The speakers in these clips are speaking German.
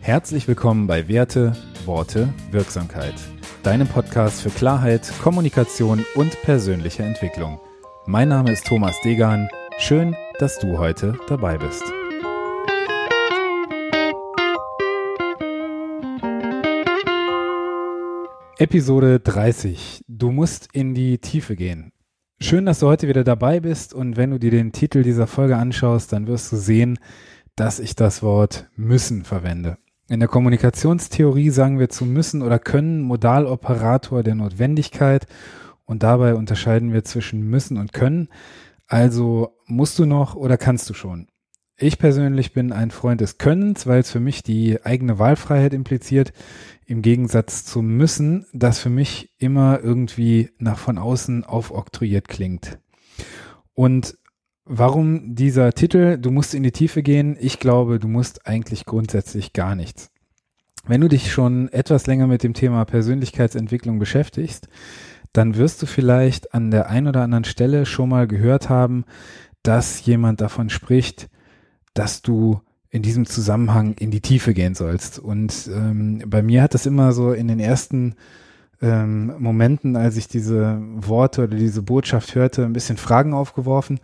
Herzlich willkommen bei Werte, Worte, Wirksamkeit. Deinem Podcast für Klarheit, Kommunikation und persönliche Entwicklung. Mein Name ist Thomas Degan. Schön, dass du heute dabei bist. Episode 30. Du musst in die Tiefe gehen. Schön, dass du heute wieder dabei bist und wenn du dir den Titel dieser Folge anschaust, dann wirst du sehen, dass ich das Wort müssen verwende. In der Kommunikationstheorie sagen wir zu müssen oder können Modaloperator der Notwendigkeit und dabei unterscheiden wir zwischen müssen und können. Also musst du noch oder kannst du schon. Ich persönlich bin ein Freund des Könnens, weil es für mich die eigene Wahlfreiheit impliziert, im Gegensatz zum Müssen, das für mich immer irgendwie nach von außen aufoktroyiert klingt. Und warum dieser Titel, du musst in die Tiefe gehen, ich glaube, du musst eigentlich grundsätzlich gar nichts. Wenn du dich schon etwas länger mit dem Thema Persönlichkeitsentwicklung beschäftigst, dann wirst du vielleicht an der ein oder anderen Stelle schon mal gehört haben, dass jemand davon spricht, dass du in diesem Zusammenhang in die Tiefe gehen sollst. Und ähm, bei mir hat das immer so in den ersten ähm, Momenten, als ich diese Worte oder diese Botschaft hörte, ein bisschen Fragen aufgeworfen.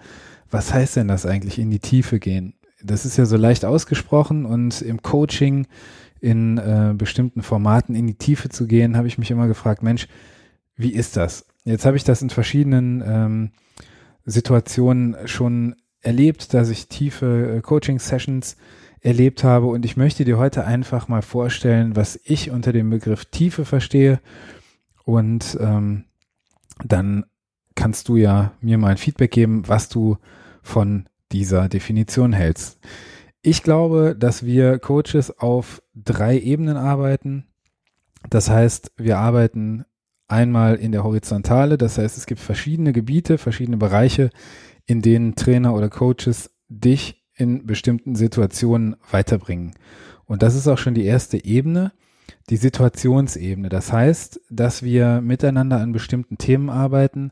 Was heißt denn das eigentlich, in die Tiefe gehen? Das ist ja so leicht ausgesprochen und im Coaching, in äh, bestimmten Formaten in die Tiefe zu gehen, habe ich mich immer gefragt, Mensch, wie ist das? Jetzt habe ich das in verschiedenen ähm, Situationen schon erlebt, dass ich tiefe äh, Coaching-Sessions erlebt habe und ich möchte dir heute einfach mal vorstellen, was ich unter dem Begriff Tiefe verstehe und ähm, dann kannst du ja mir mal ein Feedback geben, was du von dieser Definition hältst. Ich glaube, dass wir Coaches auf drei Ebenen arbeiten. Das heißt, wir arbeiten einmal in der Horizontale, das heißt, es gibt verschiedene Gebiete, verschiedene Bereiche, in denen Trainer oder Coaches dich in bestimmten Situationen weiterbringen. Und das ist auch schon die erste Ebene, die Situationsebene. Das heißt, dass wir miteinander an bestimmten Themen arbeiten,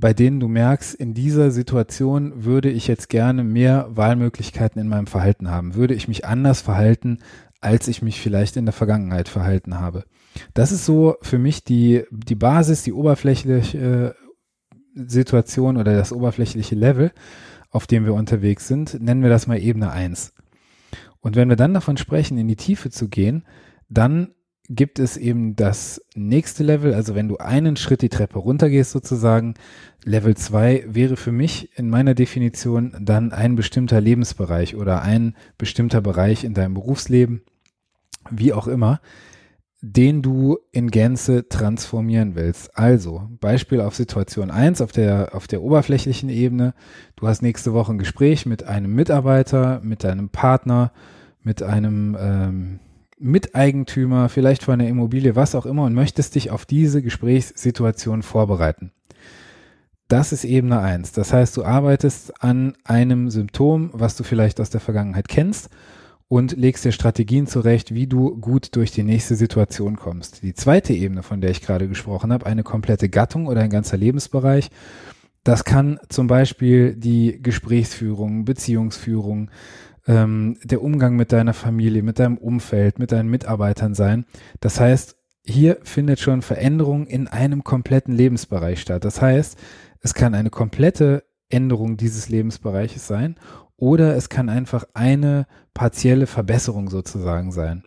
bei denen du merkst, in dieser Situation würde ich jetzt gerne mehr Wahlmöglichkeiten in meinem Verhalten haben, würde ich mich anders verhalten, als ich mich vielleicht in der Vergangenheit verhalten habe. Das ist so für mich die, die Basis, die oberflächliche Situation oder das oberflächliche Level, auf dem wir unterwegs sind, nennen wir das mal Ebene 1. Und wenn wir dann davon sprechen, in die Tiefe zu gehen, dann gibt es eben das nächste Level, also wenn du einen Schritt die Treppe runtergehst sozusagen, Level 2 wäre für mich in meiner Definition dann ein bestimmter Lebensbereich oder ein bestimmter Bereich in deinem Berufsleben, wie auch immer, den du in Gänze transformieren willst. Also, Beispiel auf Situation 1 auf der, auf der oberflächlichen Ebene. Du hast nächste Woche ein Gespräch mit einem Mitarbeiter, mit deinem Partner, mit einem ähm, Miteigentümer, vielleicht von einer Immobilie, was auch immer, und möchtest dich auf diese Gesprächssituation vorbereiten. Das ist Ebene 1. Das heißt, du arbeitest an einem Symptom, was du vielleicht aus der Vergangenheit kennst und legst dir Strategien zurecht, wie du gut durch die nächste Situation kommst. Die zweite Ebene, von der ich gerade gesprochen habe, eine komplette Gattung oder ein ganzer Lebensbereich, das kann zum Beispiel die Gesprächsführung, Beziehungsführung, ähm, der Umgang mit deiner Familie, mit deinem Umfeld, mit deinen Mitarbeitern sein. Das heißt, hier findet schon Veränderung in einem kompletten Lebensbereich statt. Das heißt, es kann eine komplette Änderung dieses Lebensbereiches sein oder es kann einfach eine partielle Verbesserung sozusagen sein.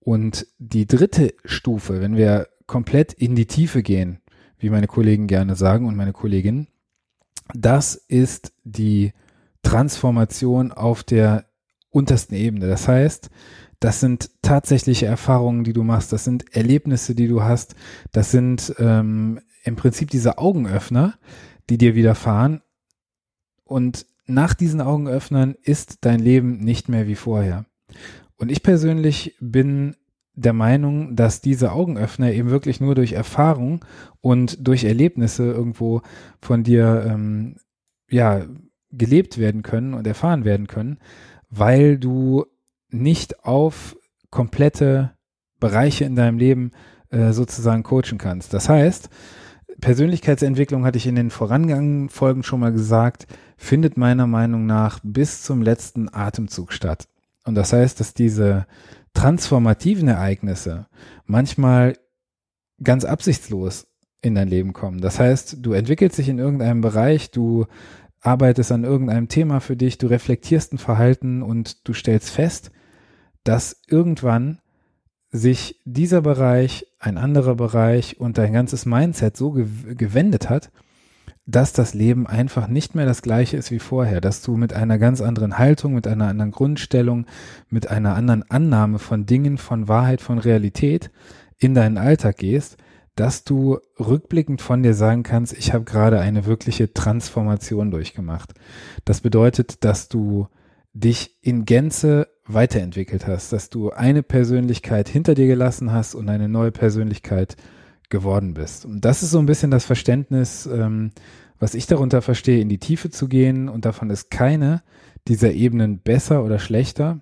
Und die dritte Stufe, wenn wir komplett in die Tiefe gehen, wie meine Kollegen gerne sagen und meine Kolleginnen, das ist die Transformation auf der untersten Ebene. Das heißt, das sind tatsächliche Erfahrungen, die du machst, das sind Erlebnisse, die du hast, das sind ähm, im Prinzip diese Augenöffner, die dir widerfahren. Und nach diesen Augenöffnern ist dein Leben nicht mehr wie vorher. Und ich persönlich bin der Meinung, dass diese Augenöffner eben wirklich nur durch Erfahrung und durch Erlebnisse irgendwo von dir ähm, ja gelebt werden können und erfahren werden können, weil du nicht auf komplette Bereiche in deinem Leben äh, sozusagen coachen kannst. Das heißt, Persönlichkeitsentwicklung hatte ich in den vorangegangenen Folgen schon mal gesagt, findet meiner Meinung nach bis zum letzten Atemzug statt. Und das heißt, dass diese transformativen Ereignisse manchmal ganz absichtslos in dein Leben kommen. Das heißt, du entwickelst dich in irgendeinem Bereich, du arbeitest an irgendeinem Thema für dich, du reflektierst ein Verhalten und du stellst fest, dass irgendwann sich dieser Bereich, ein anderer Bereich und dein ganzes Mindset so ge gewendet hat, dass das Leben einfach nicht mehr das gleiche ist wie vorher, dass du mit einer ganz anderen Haltung, mit einer anderen Grundstellung, mit einer anderen Annahme von Dingen, von Wahrheit, von Realität in deinen Alltag gehst, dass du rückblickend von dir sagen kannst, ich habe gerade eine wirkliche Transformation durchgemacht. Das bedeutet, dass du dich in Gänze weiterentwickelt hast, dass du eine Persönlichkeit hinter dir gelassen hast und eine neue Persönlichkeit geworden bist. Und das ist so ein bisschen das Verständnis, ähm, was ich darunter verstehe, in die Tiefe zu gehen. Und davon ist keine dieser Ebenen besser oder schlechter.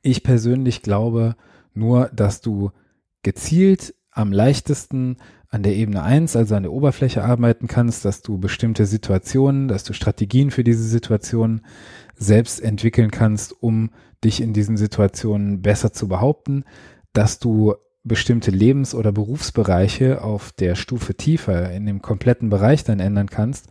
Ich persönlich glaube nur, dass du gezielt am leichtesten an der Ebene eins, also an der Oberfläche arbeiten kannst, dass du bestimmte Situationen, dass du Strategien für diese Situationen selbst entwickeln kannst, um dich in diesen Situationen besser zu behaupten, dass du bestimmte Lebens- oder Berufsbereiche auf der Stufe tiefer in dem kompletten Bereich dann ändern kannst.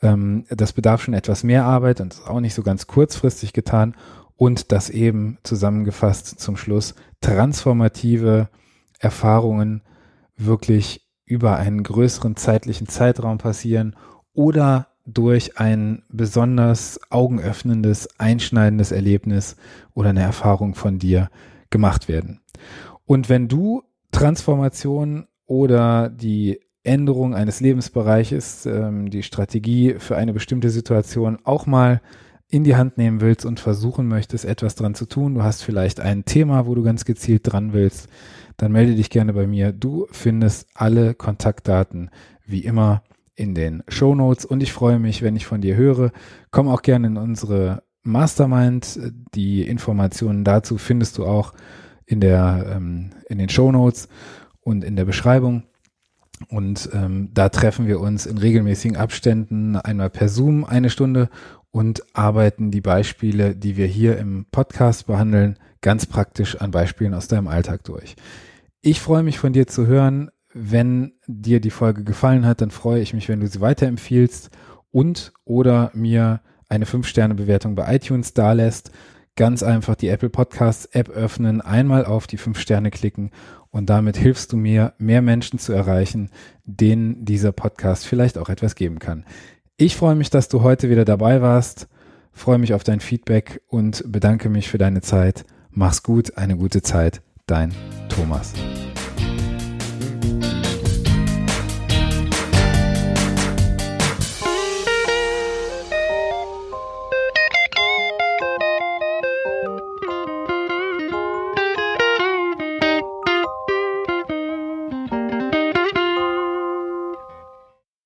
Ähm, das bedarf schon etwas mehr Arbeit und ist auch nicht so ganz kurzfristig getan und das eben zusammengefasst zum Schluss transformative Erfahrungen wirklich über einen größeren zeitlichen Zeitraum passieren oder durch ein besonders augenöffnendes, einschneidendes Erlebnis oder eine Erfahrung von dir gemacht werden. Und wenn du Transformation oder die Änderung eines Lebensbereiches, ähm, die Strategie für eine bestimmte Situation auch mal in die Hand nehmen willst und versuchen möchtest, etwas dran zu tun, du hast vielleicht ein Thema, wo du ganz gezielt dran willst, dann melde dich gerne bei mir. Du findest alle Kontaktdaten wie immer in den Show Notes und ich freue mich, wenn ich von dir höre. Komm auch gerne in unsere Mastermind. Die Informationen dazu findest du auch in der ähm, in den Show Notes und in der Beschreibung. Und ähm, da treffen wir uns in regelmäßigen Abständen, einmal per Zoom eine Stunde und arbeiten die Beispiele, die wir hier im Podcast behandeln, ganz praktisch an Beispielen aus deinem Alltag durch. Ich freue mich von dir zu hören. Wenn dir die Folge gefallen hat, dann freue ich mich, wenn du sie weiterempfiehlst und oder mir eine 5-Sterne-Bewertung bei iTunes dalässt. Ganz einfach die Apple Podcasts App öffnen, einmal auf die 5 Sterne klicken und damit hilfst du mir, mehr Menschen zu erreichen, denen dieser Podcast vielleicht auch etwas geben kann. Ich freue mich, dass du heute wieder dabei warst, freue mich auf dein Feedback und bedanke mich für deine Zeit. Mach's gut, eine gute Zeit. Dein Thomas.